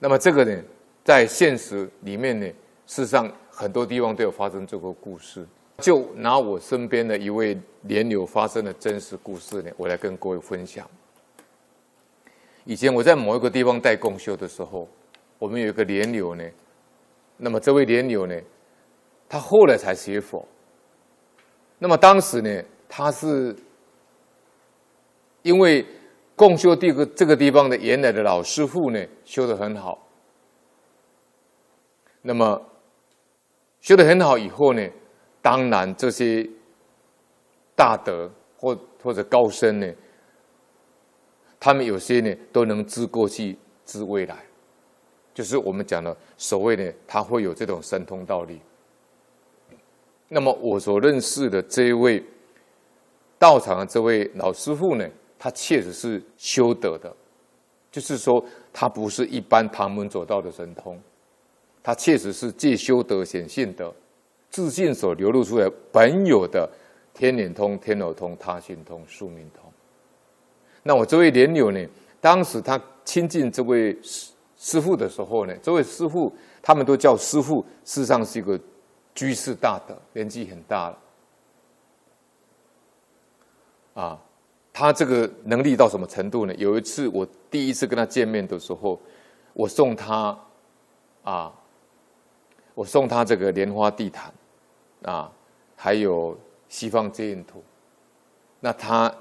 那么这个呢，在现实里面呢，事实上很多地方都有发生这个故事。就拿我身边的一位莲友发生的真实故事呢，我来跟各位分享。以前我在某一个地方带共修的时候，我们有一个莲友呢，那么这位莲友呢，他后来才学佛。那么当时呢，他是因为共修这个这个地方的原来的老师傅呢，修得很好。那么修得很好以后呢，当然这些大德或或者高僧呢，他们有些呢都能知过去、知未来，就是我们讲的所谓的他会有这种神通道力。那么我所认识的这一位道场的这位老师傅呢，他确实是修得的，就是说他不是一般旁门左道的神通，他确实是借修德显性德，自信所流露出来本有的天眼通、天耳通、他心通、宿命通。那我这位莲友呢，当时他亲近这位师师父的时候呢，这位师父他们都叫师父，事实上是一个。居士大德，年纪很大了，啊，他这个能力到什么程度呢？有一次我第一次跟他见面的时候，我送他，啊，我送他这个莲花地毯，啊，还有西方接印图。那他，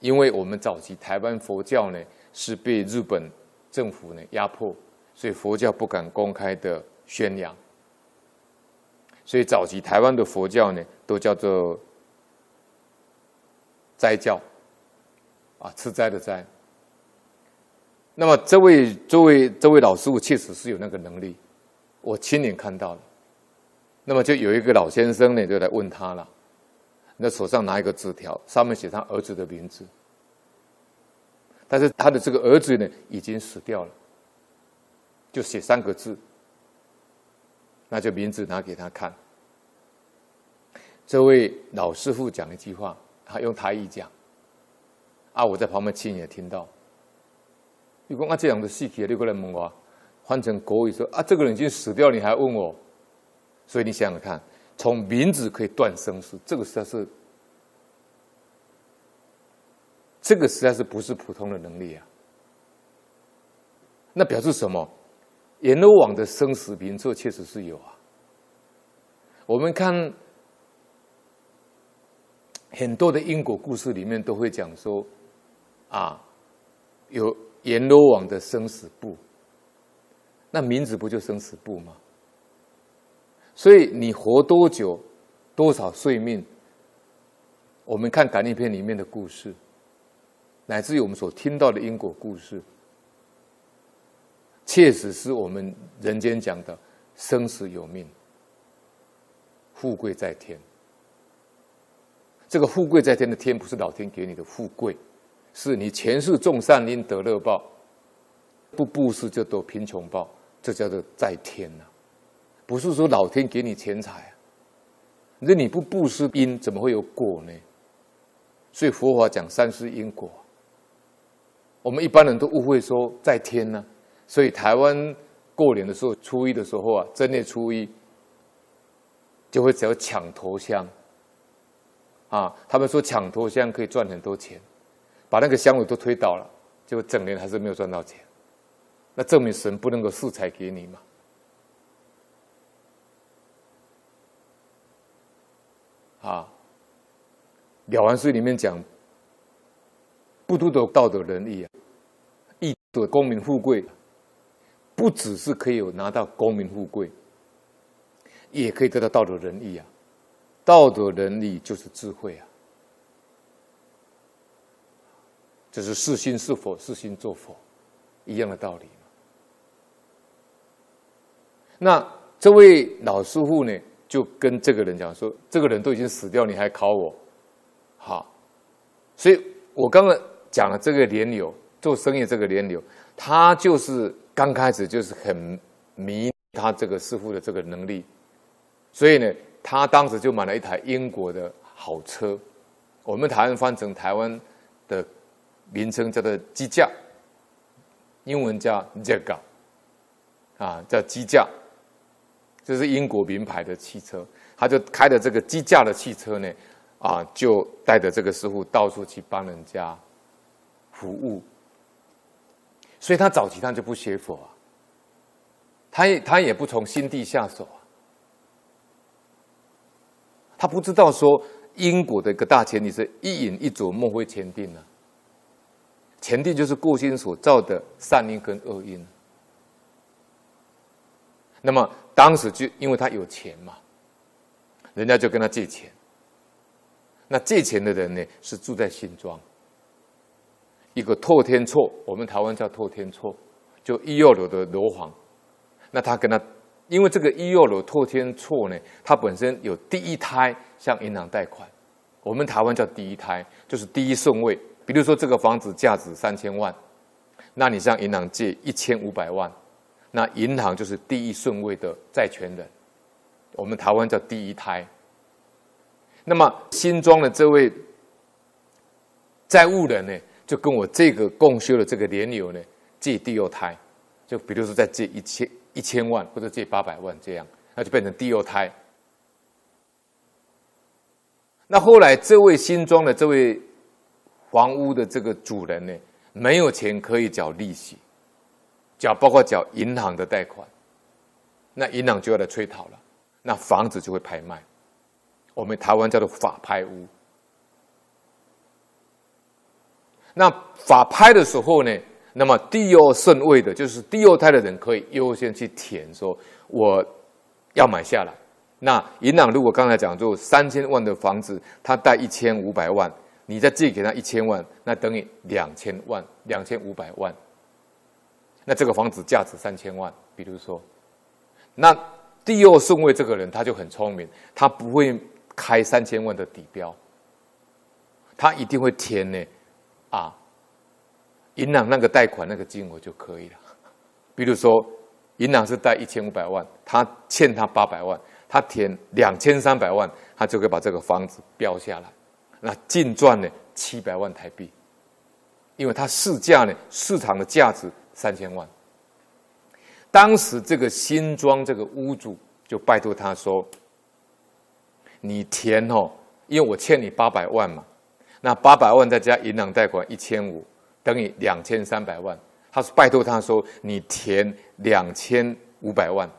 因为我们早期台湾佛教呢是被日本政府呢压迫，所以佛教不敢公开的宣扬。所以早期台湾的佛教呢，都叫做斋教，啊，吃斋的斋。那么这位这位这位老师傅确实是有那个能力，我亲眼看到了。那么就有一个老先生呢，就来问他了，那手上拿一个纸条，上面写他儿子的名字，但是他的这个儿子呢，已经死掉了，就写三个字。那就名字拿给他看。这位老师傅讲一句话，他用台语讲，啊，我在旁边亲眼听到。你说啊，这样的细节你过来问我，换成国语说啊，这个人已经死掉，你还问我？所以你想想看，从名字可以断生死，这个实在是，这个实在是不是普通的能力啊？那表示什么？阎罗王的生死名册确实是有啊。我们看很多的因果故事里面都会讲说，啊，有阎罗王的生死簿，那名字不就生死簿吗？所以你活多久，多少岁命，我们看感应篇里面的故事，乃至于我们所听到的因果故事。确实是我们人间讲的生死有命，富贵在天。这个富贵在天的天，不是老天给你的富贵，是你前世种善因得乐报，不布施就得贫穷报，这叫做在天呐、啊。不是说老天给你钱财啊，那你不布施因，怎么会有果呢？所以佛法讲三世因果，我们一般人都误会说在天呢、所以台湾过年的时候，初一的时候啊，正月初一就会只要抢头香啊。他们说抢头香可以赚很多钱，把那个香炉都推倒了，结果整年还是没有赚到钱。那证明神不能够赐财给你嘛？啊，《了凡四》里面讲，不独得道德仁义啊，亦得功名富贵。不只是可以有拿到功名富贵，也可以得到道德仁义啊！道德仁义就是智慧啊！这是是心是佛，是心做佛，一样的道理。那这位老师傅呢，就跟这个人讲说：“这个人都已经死掉，你还考我？”好，所以我刚刚讲了这个莲柳做生意，这个莲柳他就是。刚开始就是很迷他这个师傅的这个能力，所以呢，他当时就买了一台英国的好车，我们台湾翻成台湾的名称叫做机驾，英文叫 Jaguar，啊，叫机驾，这是英国名牌的汽车，他就开着这个机驾的汽车呢，啊，就带着这个师傅到处去帮人家服务。所以他早期他就不学佛啊，他也他也不从心地下手啊，他不知道说因果的一个大前提是一饮一啄莫非前定啊，前定就是过心所造的善因跟恶因。那么当时就因为他有钱嘛，人家就跟他借钱。那借钱的人呢，是住在新庄，一个透天厝，我们台湾叫透天厝，就一二楼的楼房。那他跟他，因为这个一二楼透天厝呢，它本身有第一胎向银行贷款，我们台湾叫第一胎，就是第一顺位。比如说这个房子价值三千万，那你向银行借一千五百万。那银行就是第一顺位的债权人，我们台湾叫第一胎。那么新庄的这位债务人呢，就跟我这个共修的这个莲友呢借第二胎，就比如说再借一千一千万或者借八百万这样，那就变成第二胎。那后来这位新庄的这位房屋的这个主人呢，没有钱可以缴利息。缴包括缴银行的贷款，那银行就要来催讨了，那房子就会拍卖，我们台湾叫做法拍屋。那法拍的时候呢，那么第二顺位的，就是第二胎的人可以优先去填，说我要买下来。那银行如果刚才讲就三千万的房子，他贷一千五百万，你再借给他一千万，那等于两千万，两千五百万。那这个房子价值三千万，比如说，那第二顺位这个人他就很聪明，他不会开三千万的底标，他一定会填呢，啊，银行那个贷款那个金额就可以了。比如说，银行是贷一千五百万，他欠他八百万，他填两千三百万，他就可以把这个房子标下来，那净赚呢七百万台币，因为他市价呢市场的价值。三千万，当时这个新庄这个屋主就拜托他说：“你填哦，因为我欠你八百万嘛，那八百万再加银行贷款一千五，等于两千三百万。他是拜托他说，你填两千五百万，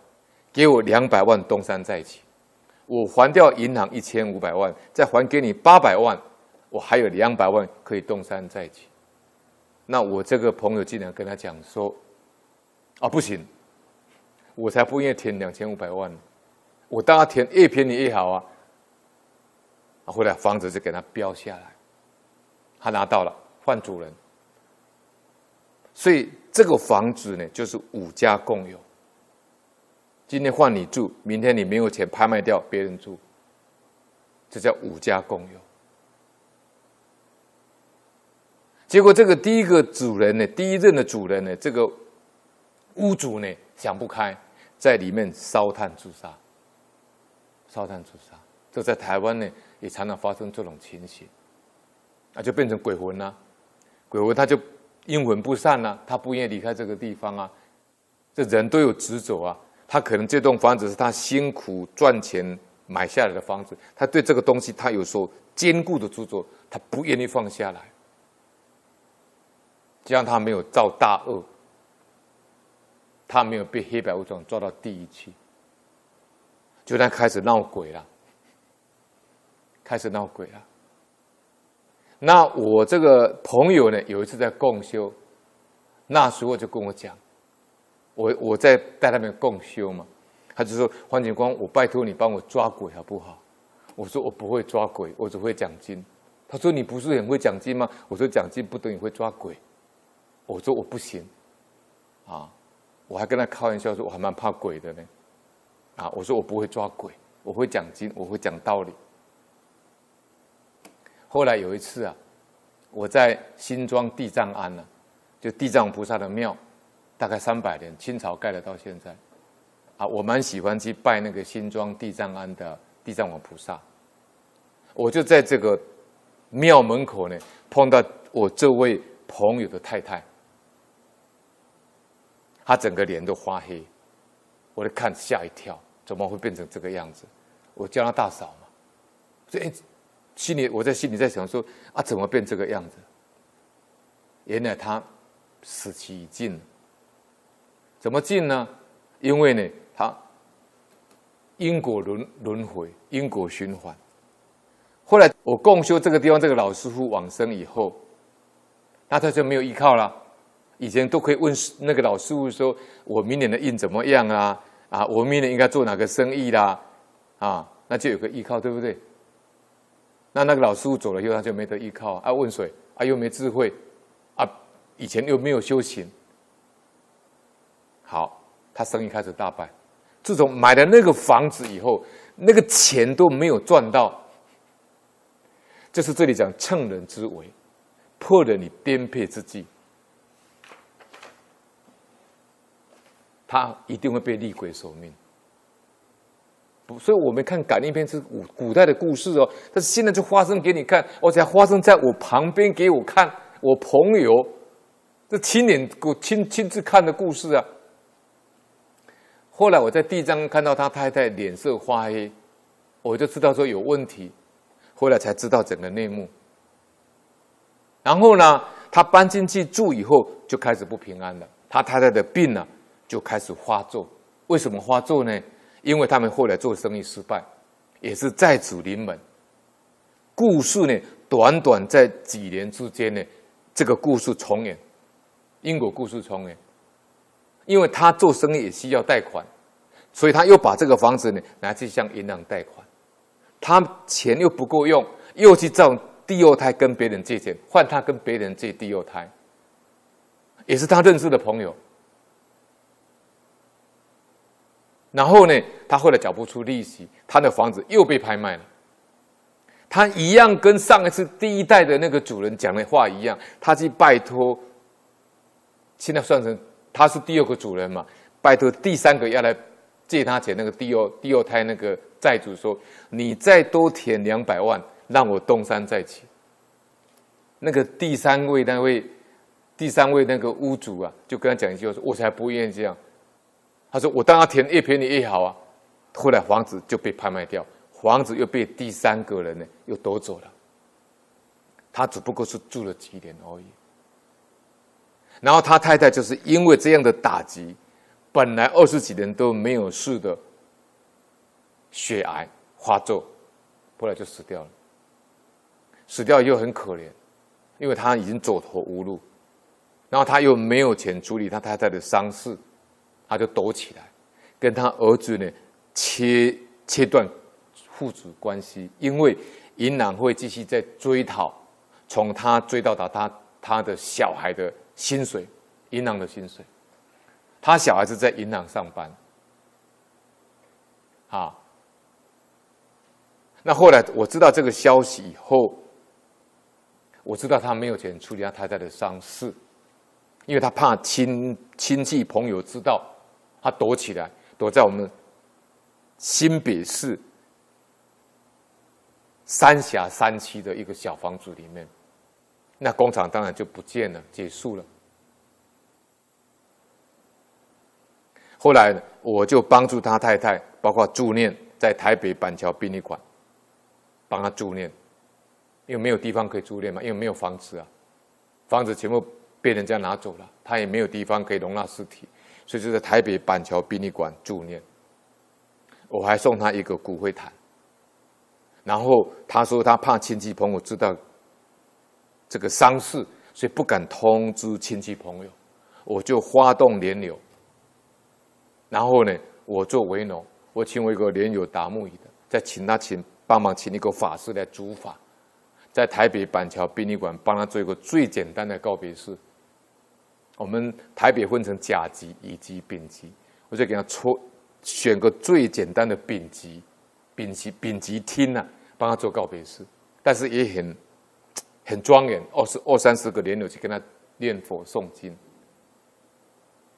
给我两百万东山再起，我还掉银行一千五百万，再还给你八百万，我还有两百万可以东山再起。”那我这个朋友竟然跟他讲说：“啊，不行，我才不愿意填两千五百万，我当然填越便宜越好啊。”啊，后来房子就给他标下来，他拿到了换主人，所以这个房子呢就是五家共有。今天换你住，明天你没有钱拍卖掉，别人住，这叫五家共有。结果这个第一个主人呢，第一任的主人呢，这个屋主呢想不开，在里面烧炭自杀。烧炭自杀，这在台湾呢也常常发生这种情形，那就变成鬼魂了。鬼魂他就阴魂不散了，他不愿意离开这个地方啊。这人都有执着啊，他可能这栋房子是他辛苦赚钱买下来的房子，他对这个东西他有所坚固的执着，他不愿意放下来。这样他没有造大恶，他没有被黑白无常抓到地狱去，就他开始闹鬼了，开始闹鬼了。那我这个朋友呢，有一次在共修，那时候就跟我讲，我我在带他们共修嘛，他就说：“黄警官，我拜托你帮我抓鬼好不好？”我说：“我不会抓鬼，我只会讲经。”他说：“你不是很会讲经吗？”我说：“讲经不等于会抓鬼。”我说我不行，啊，我还跟他开玩笑说，我还蛮怕鬼的呢，啊，我说我不会抓鬼，我会讲经，我会讲道理。后来有一次啊，我在新庄地藏庵呢，就地藏菩萨的庙，大概三百年，清朝盖了到现在，啊，我蛮喜欢去拜那个新庄地藏庵的地藏王菩萨，我就在这个庙门口呢，碰到我这位朋友的太太。他整个脸都发黑，我就看吓一跳，怎么会变成这个样子？我叫他大嫂嘛，所以心里我在心里在想说啊，怎么变这个样子？原来他死期已尽。怎么尽呢？因为呢，他因果轮轮回，因果循环。后来我共修这个地方，这个老师傅往生以后，那他就没有依靠了。以前都可以问那个老师傅说：“我明年的运怎么样啊？啊，我明年应该做哪个生意啦？啊，那就有个依靠，对不对？”那那个老师傅走了以后，他就没得依靠啊。问谁？啊，又没智慧啊，以前又没有修行。好，他生意开始大败。自从买了那个房子以后，那个钱都没有赚到。就是这里讲乘人之危，破了你颠沛之际，他一定会被厉鬼索命。所以我们看感应篇是古古代的故事哦，但是现在就发生给你看，而且还发生在我旁边给我看，我朋友这亲眼我亲亲自看的故事啊。后来我在地藏看到他太太脸色发黑，我就知道说有问题。后来才知道整个内幕。然后呢，他搬进去住以后，就开始不平安了。他太太的病呢，就开始发作。为什么发作呢？因为他们后来做生意失败，也是债主临门。故事呢，短短在几年之间呢，这个故事重演，因果故事重演。因为他做生意也需要贷款，所以他又把这个房子呢，拿去向银行贷款。他钱又不够用，又去找第二胎跟别人借钱，换他跟别人借第二胎，也是他认识的朋友。然后呢，他后来缴不出利息，他的房子又被拍卖了。他一样跟上一次第一代的那个主人讲的话一样，他去拜托，现在算成他是第二个主人嘛，拜托第三个要来借他钱，那个第二第二胎那个。债主说：“你再多填两百万，让我东山再起。”那个第三位那位第三位那个屋主啊，就跟他讲一句话说：“我才不愿意这样。”他说：“我当然填越便宜越好啊。”后来房子就被拍卖掉，房子又被第三个人呢又夺走了。他只不过是住了几年而已。然后他太太就是因为这样的打击，本来二十几年都没有事的。血癌发作，后来就死掉了。死掉又很可怜，因为他已经走投无路，然后他又没有钱处理他太太的丧事，他就躲起来，跟他儿子呢切切断父子关系，因为银行会继续在追讨，从他追到达他他的小孩的薪水，银行的薪水，他小孩子在银行上班，啊。那后来我知道这个消息以后，我知道他没有钱处理他太太的丧事，因为他怕亲亲戚朋友知道，他躲起来，躲在我们新北市三峡三期的一个小房子里面，那工厂当然就不见了，结束了。后来我就帮助他太太，包括助念在台北板桥殡仪馆。帮他助念，因为没有地方可以助念嘛，因为没有房子啊，房子全部被人家拿走了，他也没有地方可以容纳尸体，所以就在台北板桥殡仪馆助念。我还送他一个骨灰坛，然后他说他怕亲戚朋友知道这个丧事，所以不敢通知亲戚朋友，我就发动连友，然后呢，我做为农，我请我一个连友打木鱼的，再请他请。帮忙请一个法师来主法，在台北板桥殡仪馆帮他做一个最简单的告别式。我们台北分成甲级、乙级、丙级，我就给他抽选个最简单的丙级、丙级、丙级厅啊，帮他做告别式。但是也很很庄严，二十二三十个莲友去跟他念佛诵经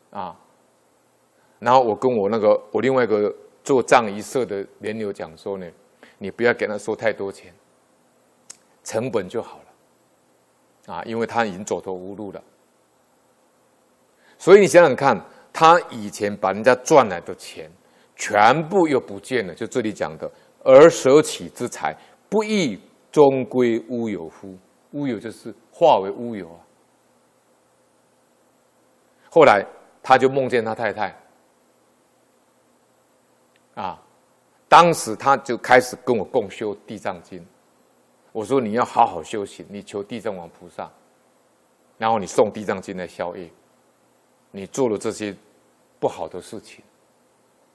啊。然后我跟我那个我另外一个做藏仪社的莲友讲说呢。你不要给他收太多钱，成本就好了，啊，因为他已经走投无路了。所以你想想看，他以前把人家赚来的钱，全部又不见了。就这里讲的，而舍己之财，不亦终归乌有乎？乌有就是化为乌有啊。后来他就梦见他太太，啊，当时他就开始跟我共修《地藏经》。我说你要好好修行，你求地藏王菩萨，然后你诵《地藏经》来消业。你做了这些不好的事情，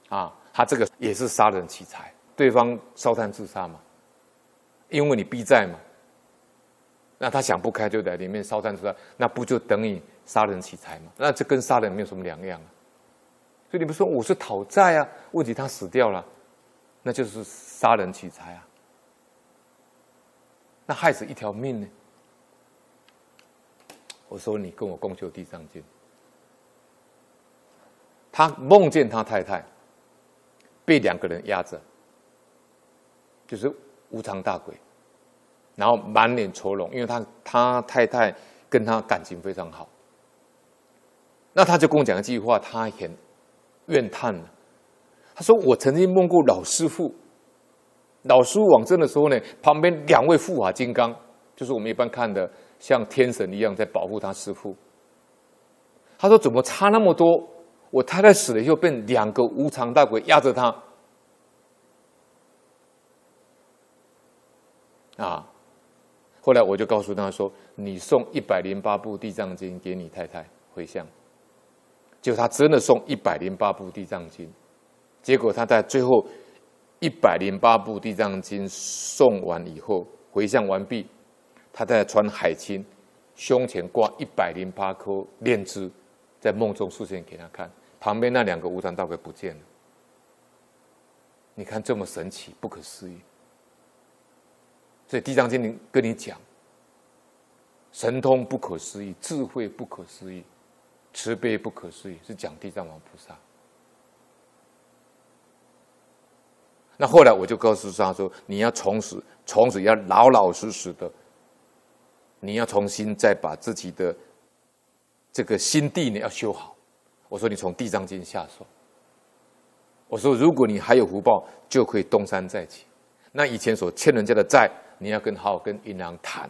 啊，他这个也是杀人劫财，对方烧炭自杀嘛，因为你逼债嘛，那他想不开就在里面烧炭自杀，那不就等于杀人取财吗？那这跟杀人没有什么两样啊。所以你不说我是讨债啊？问题他死掉了，那就是杀人取财啊，那害死一条命呢？我说你跟我共修《地藏经》。他梦见他太太被两个人压着，就是无常大鬼，然后满脸愁容，因为他他太太跟他感情非常好。那他就跟我讲一句话，他很怨叹，他说：“我曾经梦过老师父，老师父往生的时候呢，旁边两位护法金刚，就是我们一般看的像天神一样在保护他师父。”他说：“怎么差那么多？”我太太死了以后，被两个无常大鬼压着她。啊！后来我就告诉他说：“你送一百零八部地藏经给你太太回向。”结果他真的送一百零八部地藏经，结果他在最后一百零八部地藏经送完以后，回向完毕，他在穿海青，胸前挂一百零八颗念珠，在梦中出现给他看。旁边那两个无常大鬼不见了，你看这么神奇，不可思议。所以《地藏经》里跟你讲，神通不可思议，智慧不可思议，慈悲不可思议，是讲地藏王菩萨。那后来我就告诉他说：“你要从此，从此要老老实实的，你要重新再把自己的这个心地呢要修好。”我说你从地藏经下手。我说如果你还有福报，就可以东山再起。那以前所欠人家的债，你要跟好好跟银行谈，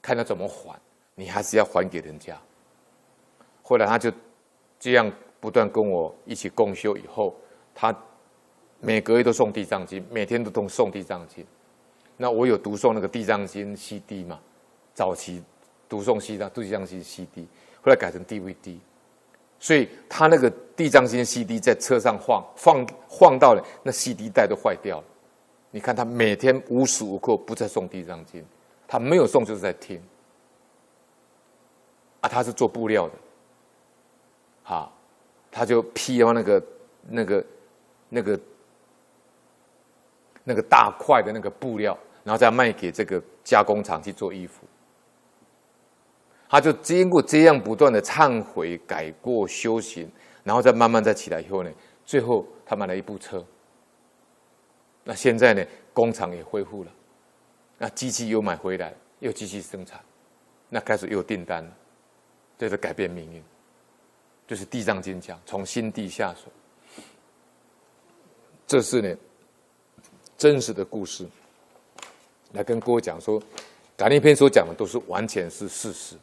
看他怎么还。你还是要还给人家。后来他就这样不断跟我一起共修，以后他每个月都送地藏经，每天都都诵地藏经。那我有读诵那个地藏经 CD 嘛？早期读诵西藏地藏经 CD，后来改成 DVD。所以他那个地藏经 CD 在车上晃晃晃到了，那 CD 带都坏掉了。你看他每天无时无刻不在诵地藏经，他没有诵就是在听。啊，他是做布料的，啊，他就批完那个那个那个那个大块的那个布料，然后再卖给这个加工厂去做衣服。他就经过这样不断的忏悔、改过、修行，然后再慢慢再起来以后呢，最后他买了一部车。那现在呢，工厂也恢复了，那机器又买回来，又继续生产，那开始又订单了，这是改变命运，就是《地藏经》讲从心地下手，这是呢真实的故事，来跟各位讲说，《感应篇》所讲的都是完全是事实。